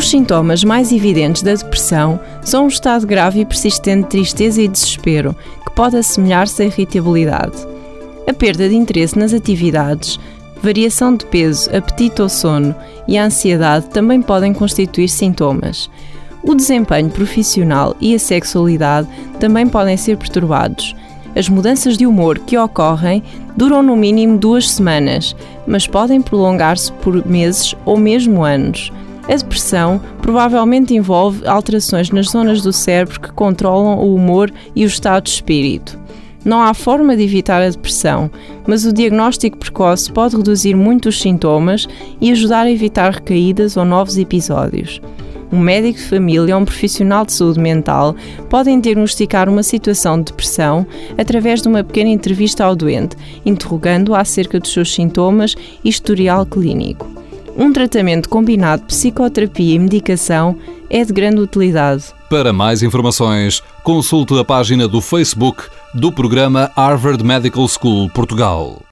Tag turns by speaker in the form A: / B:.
A: Os sintomas mais evidentes da depressão são um estado grave e persistente de tristeza e desespero, que pode assemelhar-se à irritabilidade. A perda de interesse nas atividades, variação de peso, apetite ou sono e a ansiedade também podem constituir sintomas. O desempenho profissional e a sexualidade também podem ser perturbados. As mudanças de humor que ocorrem duram no mínimo duas semanas, mas podem prolongar-se por meses ou mesmo anos. A depressão provavelmente envolve alterações nas zonas do cérebro que controlam o humor e o estado de espírito. Não há forma de evitar a depressão, mas o diagnóstico precoce pode reduzir muito os sintomas e ajudar a evitar recaídas ou novos episódios. Um médico de família ou um profissional de saúde mental podem diagnosticar uma situação de depressão através de uma pequena entrevista ao doente, interrogando-o acerca dos seus sintomas e historial clínico. Um tratamento combinado de psicoterapia e medicação é de grande utilidade.
B: Para mais informações, consulte a página do Facebook do programa Harvard Medical School Portugal.